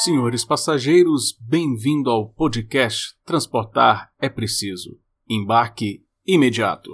Senhores passageiros, bem-vindo ao podcast Transportar é Preciso. Embarque imediato.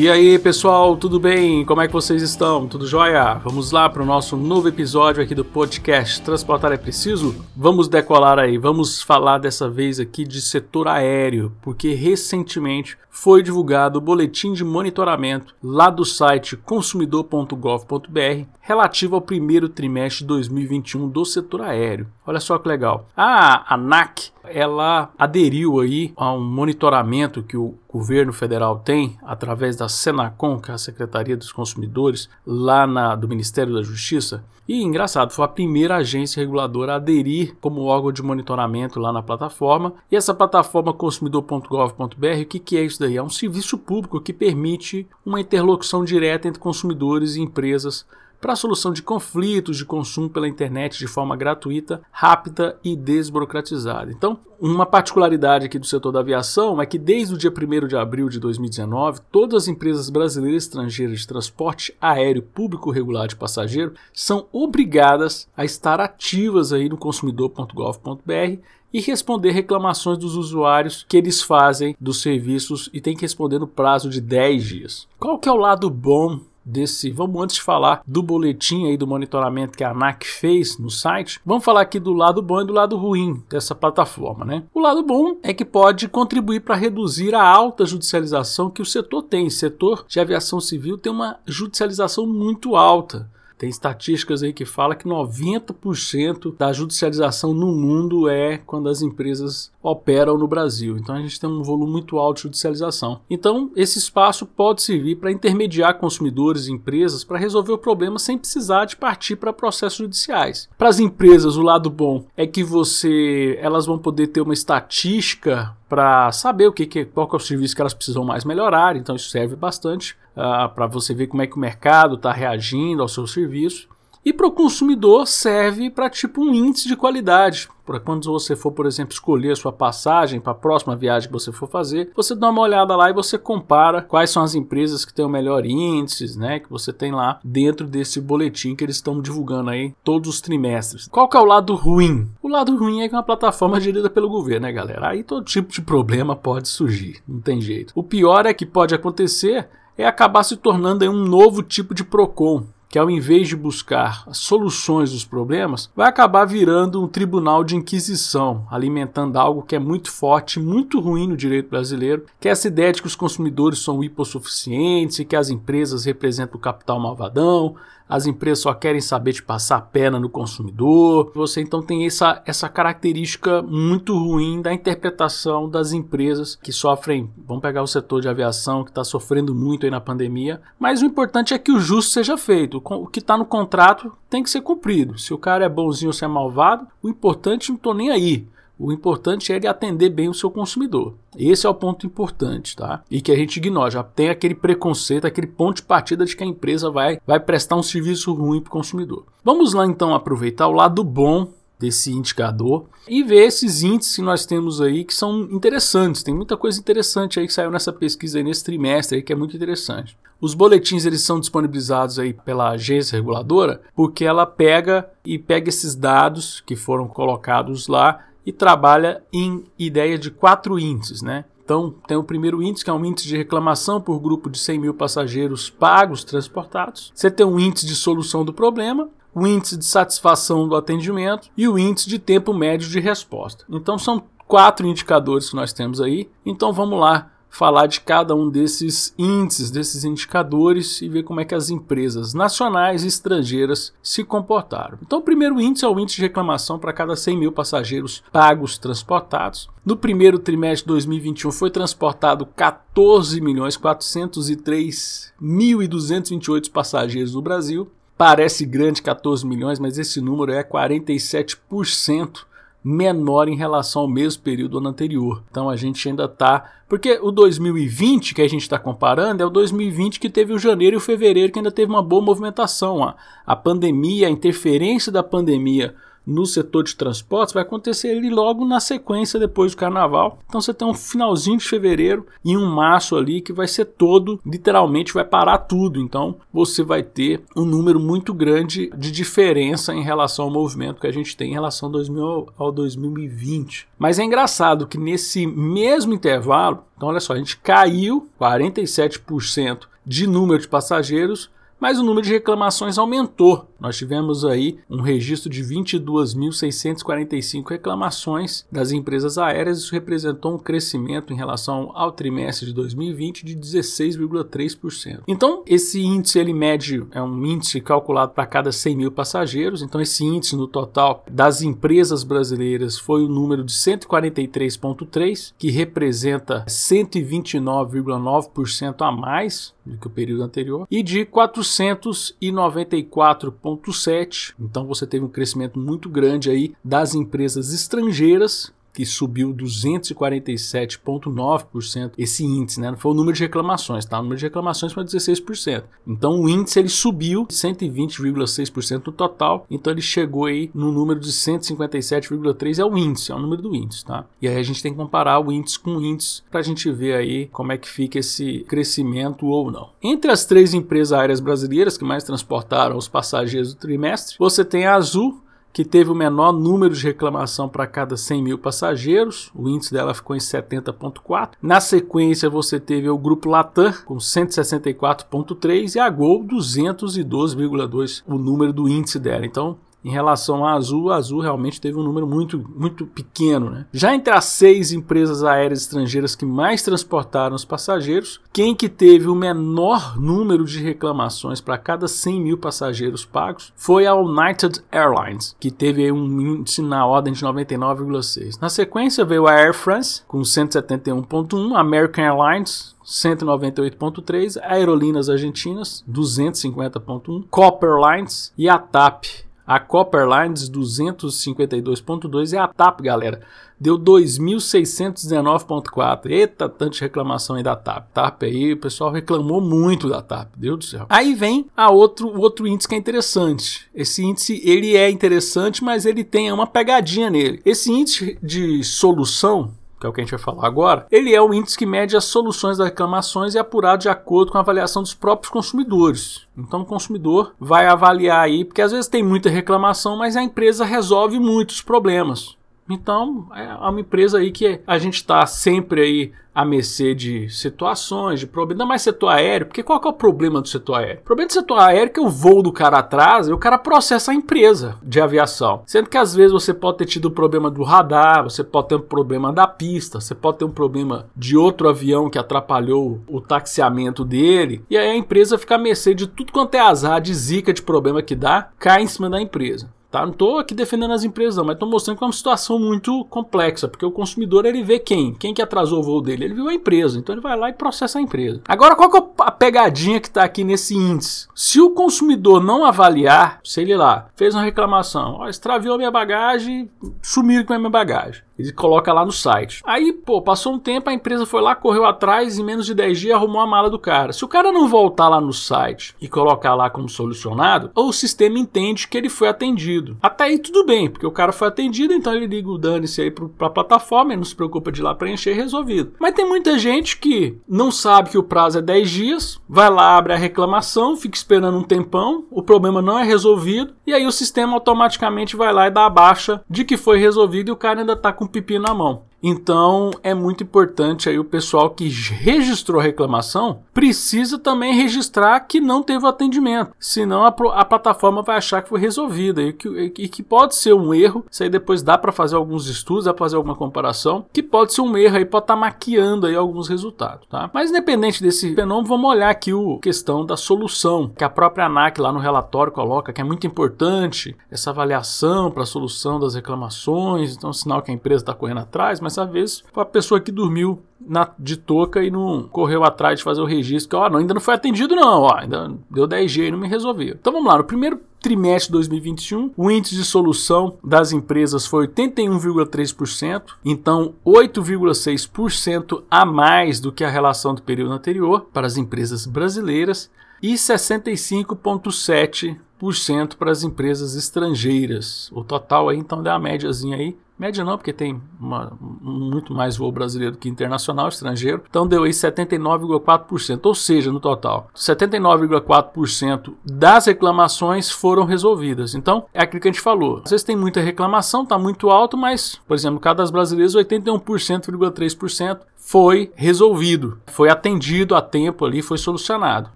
E aí, pessoal, tudo bem? Como é que vocês estão? Tudo jóia? Vamos lá para o nosso novo episódio aqui do podcast Transportar é Preciso? Vamos decolar aí, vamos falar dessa vez aqui de setor aéreo, porque recentemente foi divulgado o boletim de monitoramento lá do site consumidor.gov.br relativo ao primeiro trimestre de 2021 do setor aéreo. Olha só que legal. A ANAC, ela aderiu aí a um monitoramento que o governo federal tem através da Senacom, que é a Secretaria dos Consumidores, lá na, do Ministério da Justiça. E engraçado, foi a primeira agência reguladora a aderir como órgão de monitoramento lá na plataforma. E essa plataforma consumidor.gov.br, o que, que é isso daí? É um serviço público que permite uma interlocução direta entre consumidores e empresas para a solução de conflitos de consumo pela internet de forma gratuita, rápida e desburocratizada. Então, uma particularidade aqui do setor da aviação é que desde o dia 1 de abril de 2019, todas as empresas brasileiras e estrangeiras de transporte aéreo público regular de passageiro são obrigadas a estar ativas aí no consumidor.gov.br e responder reclamações dos usuários que eles fazem dos serviços e tem que responder no prazo de 10 dias. Qual que é o lado bom desse. Vamos antes falar do boletim aí do monitoramento que a ANAC fez no site, vamos falar aqui do lado bom e do lado ruim dessa plataforma, né? O lado bom é que pode contribuir para reduzir a alta judicialização que o setor tem. O setor de aviação civil tem uma judicialização muito alta. Tem estatísticas aí que fala que 90% da judicialização no mundo é quando as empresas operam no Brasil. Então a gente tem um volume muito alto de judicialização. Então esse espaço pode servir para intermediar consumidores e empresas para resolver o problema sem precisar de partir para processos judiciais. Para as empresas, o lado bom é que você, elas vão poder ter uma estatística para saber o que, que qual que é o serviço que elas precisam mais melhorar. Então isso serve bastante uh, ah, para você ver como é que o mercado está reagindo ao seu serviço. E para o consumidor serve para tipo um índice de qualidade. Para quando você for, por exemplo, escolher a sua passagem para a próxima viagem que você for fazer, você dá uma olhada lá e você compara quais são as empresas que têm o melhor índices, né? Que você tem lá dentro desse boletim que eles estão divulgando aí todos os trimestres. Qual que é o lado ruim? O lado ruim é que é uma plataforma gerida pelo governo, né, galera? Aí todo tipo de problema pode surgir, não tem jeito. O pior é que pode acontecer é acabar se tornando um novo tipo de PROCON, que ao invés de buscar soluções dos problemas, vai acabar virando um tribunal de inquisição, alimentando algo que é muito forte, muito ruim no direito brasileiro, que é essa ideia de que os consumidores são hipossuficientes e que as empresas representam o capital malvadão, as empresas só querem saber de passar a perna no consumidor. Você então tem essa, essa característica muito ruim da interpretação das empresas que sofrem. Vamos pegar o setor de aviação que está sofrendo muito aí na pandemia, mas o importante é que o justo seja feito. O que está no contrato tem que ser cumprido. Se o cara é bonzinho ou se é malvado, o importante não estou nem aí. O importante é ele atender bem o seu consumidor. Esse é o ponto importante, tá? E que a gente ignora. Já tem aquele preconceito, aquele ponto de partida de que a empresa vai, vai prestar um serviço ruim para o consumidor. Vamos lá então aproveitar o lado bom desse indicador e ver esses índices que nós temos aí que são interessantes. Tem muita coisa interessante aí que saiu nessa pesquisa nesse trimestre aí que é muito interessante. Os boletins eles são disponibilizados aí pela agência reguladora porque ela pega e pega esses dados que foram colocados lá e trabalha em ideia de quatro índices, né? Então, tem o primeiro índice, que é um índice de reclamação por grupo de 100 mil passageiros pagos transportados. Você tem um índice de solução do problema, o índice de satisfação do atendimento e o índice de tempo médio de resposta. Então, são quatro indicadores que nós temos aí. Então, vamos lá falar de cada um desses índices, desses indicadores e ver como é que as empresas nacionais e estrangeiras se comportaram. Então, o primeiro índice é o índice de reclamação para cada 100 mil passageiros pagos transportados. No primeiro trimestre de 2021 foi transportado 14 milhões 403 mil e 228 passageiros no Brasil. Parece grande 14 milhões, mas esse número é 47% menor em relação ao mesmo período ano anterior. Então a gente ainda está. Porque o 2020 que a gente está comparando é o 2020 que teve o janeiro e o fevereiro que ainda teve uma boa movimentação. A, a pandemia, a interferência da pandemia no setor de transportes vai acontecer ali logo na sequência depois do carnaval. Então você tem um finalzinho de fevereiro e um março ali que vai ser todo, literalmente vai parar tudo. Então você vai ter um número muito grande de diferença em relação ao movimento que a gente tem em relação ao, 2000, ao 2020. Mas é engraçado que nesse mesmo intervalo, então olha só, a gente caiu 47% de número de passageiros, mas o número de reclamações aumentou. Nós tivemos aí um registro de 22.645 reclamações das empresas aéreas, isso representou um crescimento em relação ao trimestre de 2020 de 16,3%. Então, esse índice ele mede, é um índice calculado para cada 100 mil passageiros, então esse índice no total das empresas brasileiras foi o número de 143,3, que representa 129,9% a mais do que o período anterior, e de 494,7. Então você teve um crescimento muito grande aí das empresas estrangeiras que subiu 247,9% esse índice, né? Não foi o número de reclamações, tá? O número de reclamações foi 16%. Então o índice ele subiu 120,6% no total, então ele chegou aí no número de 157,3 é o índice, é o número do índice, tá? E aí a gente tem que comparar o índice com o índice para a gente ver aí como é que fica esse crescimento ou não. Entre as três empresas aéreas brasileiras que mais transportaram os passageiros do trimestre, você tem a Azul que teve o menor número de reclamação para cada 100 mil passageiros, o índice dela ficou em 70,4. Na sequência, você teve o grupo Latam com 164,3 e a Gol 212,2, o número do índice dela. Então, em relação à Azul, a Azul realmente teve um número muito, muito pequeno. Né? Já entre as seis empresas aéreas estrangeiras que mais transportaram os passageiros, quem que teve o menor número de reclamações para cada 100 mil passageiros pagos foi a United Airlines, que teve um índice na ordem de 99,6. Na sequência veio a Air France com 171,1, American Airlines 198.3, Aerolíneas Argentinas 250.1, Copper Lines e a TAP a Copper Lines 252.2 e a TAP, galera, deu 2.619.4. Eita, tanta reclamação aí da TAP. TAP aí, o pessoal reclamou muito da TAP, Deus do céu. Aí vem a outro, o outro índice que é interessante. Esse índice, ele é interessante, mas ele tem uma pegadinha nele. Esse índice de solução que é o que a gente vai falar agora, ele é o índice que mede as soluções das reclamações e é apurado de acordo com a avaliação dos próprios consumidores. Então o consumidor vai avaliar aí, porque às vezes tem muita reclamação, mas a empresa resolve muitos problemas. Então, é uma empresa aí que a gente está sempre aí à mercê de situações, de problemas, ainda mais setor aéreo, porque qual que é o problema do setor aéreo? O problema do setor aéreo é que o voo do cara atrás e o cara processa a empresa de aviação. Sendo que às vezes você pode ter tido o problema do radar, você pode ter um problema da pista, você pode ter um problema de outro avião que atrapalhou o taxiamento dele, e aí a empresa fica à mercê de tudo quanto é azar, de zica, de problema que dá, cai em cima da empresa. Tá? Não estou aqui defendendo as empresas, não, mas estou mostrando que é uma situação muito complexa, porque o consumidor ele vê quem? Quem que atrasou o voo dele? Ele viu a empresa, então ele vai lá e processa a empresa. Agora, qual que é a pegadinha que está aqui nesse índice? Se o consumidor não avaliar, sei lá, fez uma reclamação, ó, extraviou minha bagagem, sumiram com a minha bagagem. Ele coloca lá no site. Aí, pô, passou um tempo, a empresa foi lá, correu atrás, em menos de 10 dias arrumou a mala do cara. Se o cara não voltar lá no site e colocar lá como solucionado, o sistema entende que ele foi atendido. Até aí tudo bem, porque o cara foi atendido, então ele liga o dane-se aí para a plataforma, ele não se preocupa de ir lá preencher resolvido. Mas tem muita gente que não sabe que o prazo é 10 dias, vai lá, abre a reclamação, fica esperando um tempão, o problema não é resolvido, e aí o sistema automaticamente vai lá e dá a baixa de que foi resolvido e o cara ainda está com pepino na mão. Então é muito importante aí o pessoal que registrou a reclamação precisa também registrar que não teve o atendimento, senão a, a plataforma vai achar que foi resolvida e que, e que pode ser um erro. Isso aí depois dá para fazer alguns estudos, dá para fazer alguma comparação, que pode ser um erro aí pode estar tá maquiando aí alguns resultados, tá? Mas independente desse fenômeno, vamos olhar aqui o questão da solução que a própria ANAC lá no relatório coloca que é muito importante essa avaliação para a solução das reclamações, então sinal que a empresa está correndo atrás, mas dessa vez foi a pessoa que dormiu na, de toca e não correu atrás de fazer o registro, que ó, não, ainda não foi atendido não, ó, ainda deu 10G e não me resolveu. Então vamos lá, no primeiro trimestre de 2021, o índice de solução das empresas foi 81,3%, então 8,6% a mais do que a relação do período anterior para as empresas brasileiras e 65,7% 4% para as empresas estrangeiras. O total aí então dá uma médiazinha aí Média não, porque tem uma, muito mais voo brasileiro que internacional, estrangeiro. Então deu aí 79,4%, ou seja, no total, 79,4% das reclamações foram resolvidas. Então, é aquilo que a gente falou. Às vezes tem muita reclamação, está muito alto, mas, por exemplo, cada das brasileiras, 81,3% foi resolvido, foi atendido a tempo ali, foi solucionado.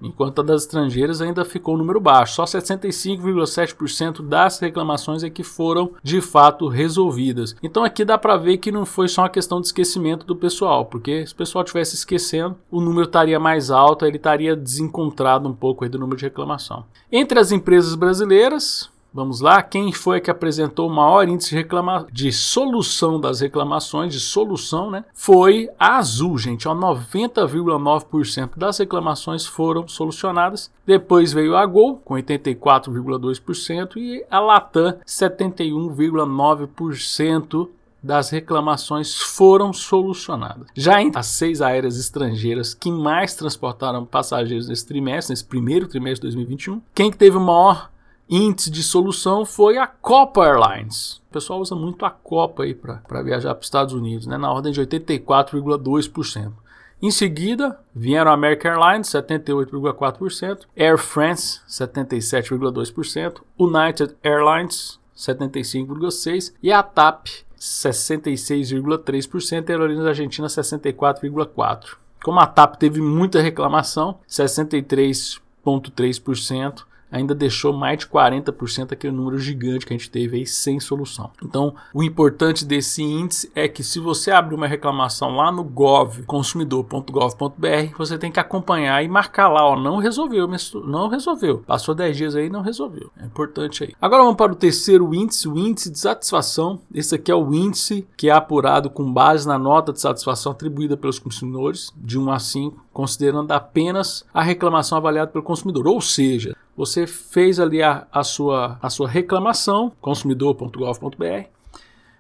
Enquanto a das estrangeiras ainda ficou o número baixo, só 65,7% das reclamações é que foram de fato resolvidas. Então aqui dá para ver que não foi só uma questão de esquecimento do pessoal, porque se o pessoal tivesse esquecendo, o número estaria mais alto, ele estaria desencontrado um pouco aí do número de reclamação. Entre as empresas brasileiras, Vamos lá, quem foi que apresentou o maior índice de, reclama... de solução das reclamações, de solução, né? Foi a Azul, gente. 90,9% das reclamações foram solucionadas. Depois veio a Gol, com 84,2%, e a Latam, 71,9% das reclamações foram solucionadas. Já entre as seis aéreas estrangeiras que mais transportaram passageiros nesse trimestre, nesse primeiro trimestre de 2021, quem que teve o maior índice de solução foi a Copa Airlines. O pessoal usa muito a Copa aí para viajar para os Estados Unidos, né, na ordem de 84,2%. Em seguida, vieram a American Airlines, 78,4%, Air France, 77,2%, United Airlines, 75,6% e a TAP, 66,3% e a Aerolíneas Argentina, 64,4%. Como a TAP teve muita reclamação, 63,3%, ainda deixou mais de 40% aquele número gigante que a gente teve aí sem solução. Então, o importante desse índice é que se você abrir uma reclamação lá no gov, consumidor.gov.br, você tem que acompanhar e marcar lá, ó, não resolveu, não resolveu. Passou 10 dias aí, não resolveu. É importante aí. Agora vamos para o terceiro índice, o índice de satisfação. Esse aqui é o índice que é apurado com base na nota de satisfação atribuída pelos consumidores, de 1 a 5, considerando apenas a reclamação avaliada pelo consumidor. Ou seja, você fez ali a, a, sua, a sua reclamação, consumidor.gov.br,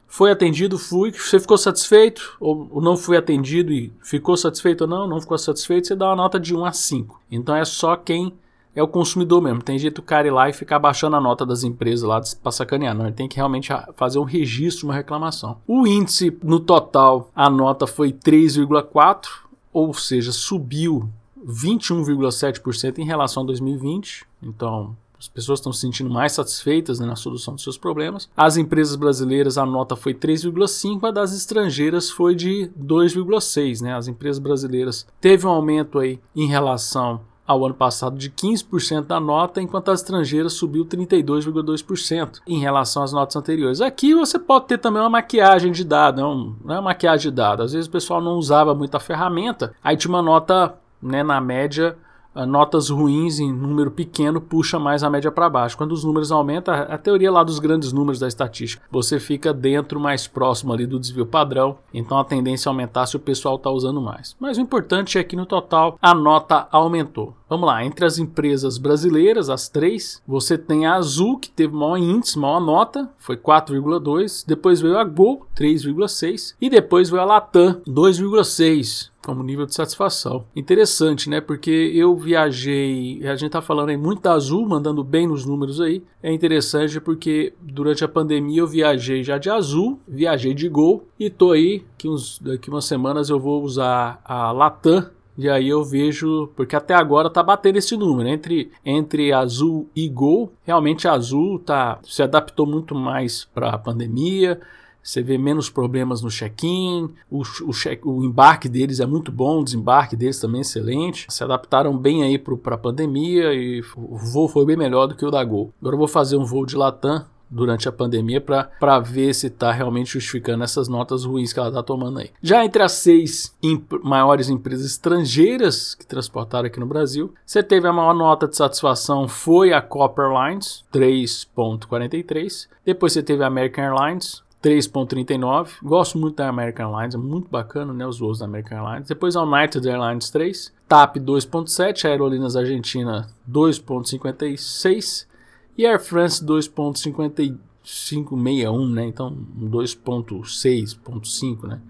foi atendido, fui, você ficou satisfeito ou, não foi atendido e ficou satisfeito ou não, não ficou satisfeito, você dá uma nota de 1 a 5. Então é só quem é o consumidor mesmo. Tem jeito o cara ir lá e ficar baixando a nota das empresas lá para sacanear. Não, ele tem que realmente fazer um registro, uma reclamação. O índice no total, a nota foi 3,4, ou seja, subiu 21,7% em relação a 2020. Então, as pessoas estão se sentindo mais satisfeitas né, na solução dos seus problemas. As empresas brasileiras, a nota foi 3,5, a das estrangeiras foi de 2,6. Né? As empresas brasileiras teve um aumento aí em relação ao ano passado de 15% da nota, enquanto as estrangeiras subiu 32,2% em relação às notas anteriores. Aqui você pode ter também uma maquiagem de dado, não, não é uma maquiagem de dado. Às vezes o pessoal não usava muito a ferramenta, aí tinha uma nota né, na média, uh, notas ruins em número pequeno puxa mais a média para baixo. Quando os números aumentam, a teoria lá dos grandes números da estatística, você fica dentro mais próximo ali do desvio padrão, então a tendência é aumentar se o pessoal está usando mais. Mas o importante é que no total a nota aumentou. Vamos lá, entre as empresas brasileiras, as três, você tem a Azul, que teve maior índice, maior nota, foi 4,2. Depois veio a Gol, 3,6. E depois veio a Latam, 2,6 como nível de satisfação. Interessante, né? Porque eu viajei, a gente tá falando aí muito da Azul, mandando bem nos números aí. É interessante porque durante a pandemia eu viajei já de Azul, viajei de Gol e tô aí que uns daqui umas semanas eu vou usar a Latam e aí eu vejo, porque até agora tá batendo esse número, entre, entre azul e gol, realmente azul tá, se adaptou muito mais para a pandemia, você vê menos problemas no check-in, o, o, check, o, embarque deles é muito bom, o desembarque deles também é excelente. Se adaptaram bem aí para a pandemia e o voo foi bem melhor do que o da Gol. Agora eu vou fazer um voo de Latam durante a pandemia para ver se está realmente justificando essas notas ruins que ela está tomando aí. Já entre as seis imp maiores empresas estrangeiras que transportaram aqui no Brasil, você teve a maior nota de satisfação foi a Copper Airlines, 3.43. Depois você teve a American Airlines, 3.39. Gosto muito da American Airlines, é muito bacana, né, os voos da American Airlines. Depois a United Airlines 3, TAP 2.7, Aerolíneas Argentina 2.56 e Air France 2.5561, né? Então 2.6.5, né?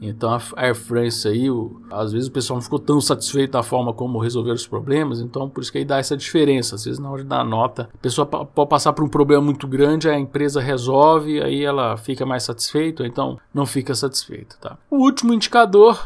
Então a Air France aí, o, às vezes o pessoal não ficou tão satisfeito da forma como resolveram os problemas, então por isso que aí dá essa diferença. Às vezes na hora dar nota, a pessoa pode passar por um problema muito grande, a empresa resolve, aí ela fica mais satisfeita, então não fica satisfeita, tá? O último indicador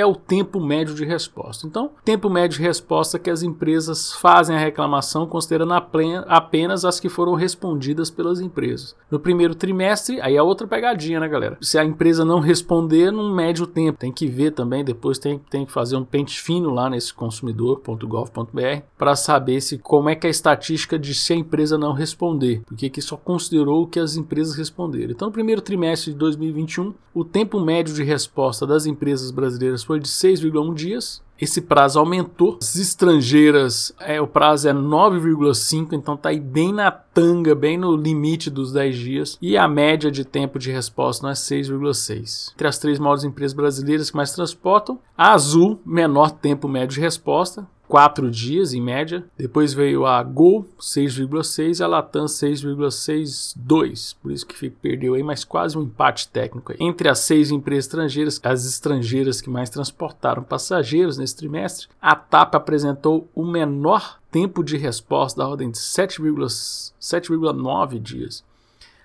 é o tempo médio de resposta. Então, tempo médio de resposta que as empresas fazem a reclamação considerando apenas as que foram respondidas pelas empresas. No primeiro trimestre, aí é outra pegadinha, né, galera? Se a empresa não responder, não mede o tempo. Tem que ver também, depois tem, tem que fazer um pente fino lá nesse consumidor.gov.br para saber se como é que é a estatística de se a empresa não responder, porque que só considerou o que as empresas responderam. Então, no primeiro trimestre de 2021, o tempo médio de resposta das empresas brasileiras foi de 6,1 dias. Esse prazo aumentou. As estrangeiras, é, o prazo é 9,5, então tá aí bem na tanga, bem no limite dos 10 dias. E a média de tempo de resposta não é 6,6. Entre as três maiores empresas brasileiras que mais transportam, a Azul, menor tempo médio de resposta, 4 dias em média. Depois veio a Gol 6,6 e a Latam 6,62. Por isso que perdeu aí mais quase um empate técnico aí. Entre as seis empresas estrangeiras, as estrangeiras que mais transportaram passageiros nesse trimestre, a TAP apresentou o menor tempo de resposta da ordem de 7,9 dias.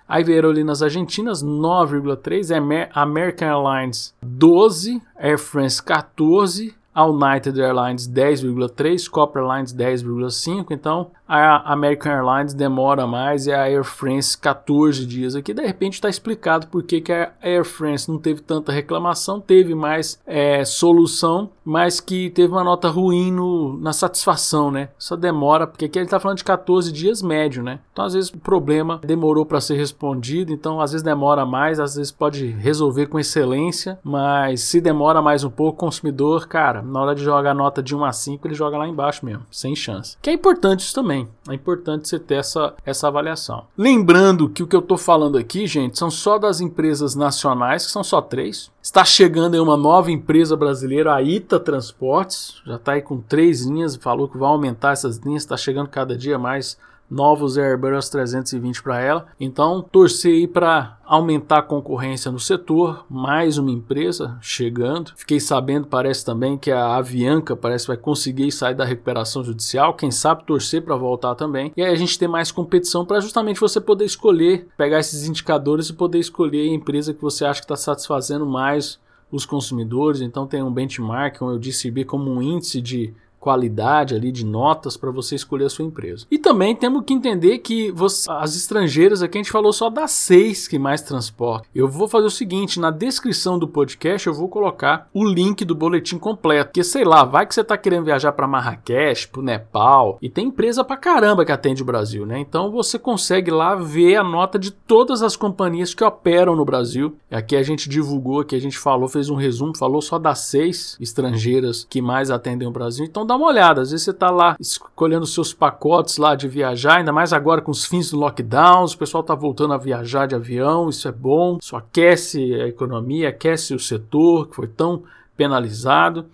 Ali nas Argentinas 9,3, American Airlines 12, Air France 14, a United Airlines 10,3, Copper Airlines 10,5, então a American Airlines demora mais e a Air France 14 dias aqui. De repente está explicado por que, a Air France não teve tanta reclamação, teve mais é, solução, mas que teve uma nota ruim no, na satisfação, né? Só demora, porque aqui ele está falando de 14 dias médio, né? Então às vezes o problema demorou para ser respondido, então às vezes demora mais, às vezes pode resolver com excelência, mas se demora mais um pouco, consumidor, cara, na hora de jogar a nota de 1 a 5, ele joga lá embaixo mesmo, sem chance. Que é importante isso também. É importante você ter essa, essa avaliação. Lembrando que o que eu estou falando aqui, gente, são só das empresas nacionais, que são só três. Está chegando aí uma nova empresa brasileira, a Ita Transportes. Já está aí com três linhas, falou que vai aumentar essas linhas, está chegando cada dia mais novos Airbus 320 para ela. Então, torcer aí para aumentar a concorrência no setor, mais uma empresa chegando. Fiquei sabendo, parece também que a Avianca parece vai conseguir sair da recuperação judicial, quem sabe torcer para voltar também. E aí a gente tem mais competição para justamente você poder escolher, pegar esses indicadores e poder escolher a empresa que você acha que está satisfazendo mais os consumidores. Então tem um benchmark, como eu disse, como um índice de qualidade ali de notas para você escolher a sua empresa. E também temos que entender que você, as estrangeiras aqui a gente falou só das seis que mais transportam. Eu vou fazer o seguinte, na descrição do podcast eu vou colocar o link do boletim completo, porque sei lá, vai que você está querendo viajar para Marrakech, para o Nepal, e tem empresa para caramba que atende o Brasil, né? Então você consegue lá ver a nota de todas as companhias que operam no Brasil. Aqui a gente divulgou, aqui a gente falou, fez um resumo, falou só das seis estrangeiras que mais atendem o Brasil. Então dá uma olhada. Às vezes você está lá escolhendo seus pacotes lá de viajar, ainda mais agora com os fins do lockdown, o pessoal está voltando a viajar de avião, isso é bom, isso aquece a economia, aquece o setor que foi tão penalizado.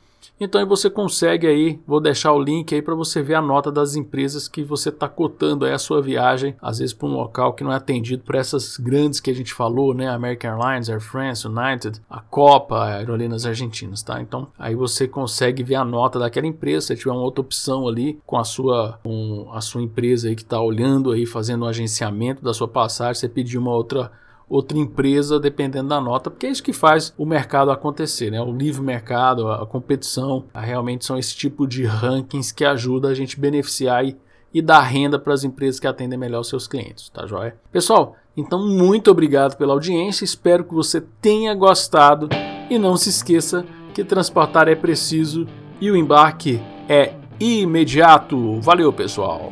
Então você consegue aí, vou deixar o link aí para você ver a nota das empresas que você está cotando aí a sua viagem, às vezes para um local que não é atendido por essas grandes que a gente falou, né? American Airlines, Air France, United, a Copa, Aerolíneas Argentinas, tá? Então aí você consegue ver a nota daquela empresa, se tiver uma outra opção ali com a sua, com a sua empresa aí que está olhando aí, fazendo o um agenciamento da sua passagem, você pedir uma outra outra empresa dependendo da nota, porque é isso que faz o mercado acontecer, né? O livre mercado, a competição, realmente são esse tipo de rankings que ajuda a gente beneficiar e, e dar renda para as empresas que atendem melhor os seus clientes, tá joia? Pessoal, então muito obrigado pela audiência, espero que você tenha gostado e não se esqueça que transportar é preciso e o embarque é imediato. Valeu, pessoal!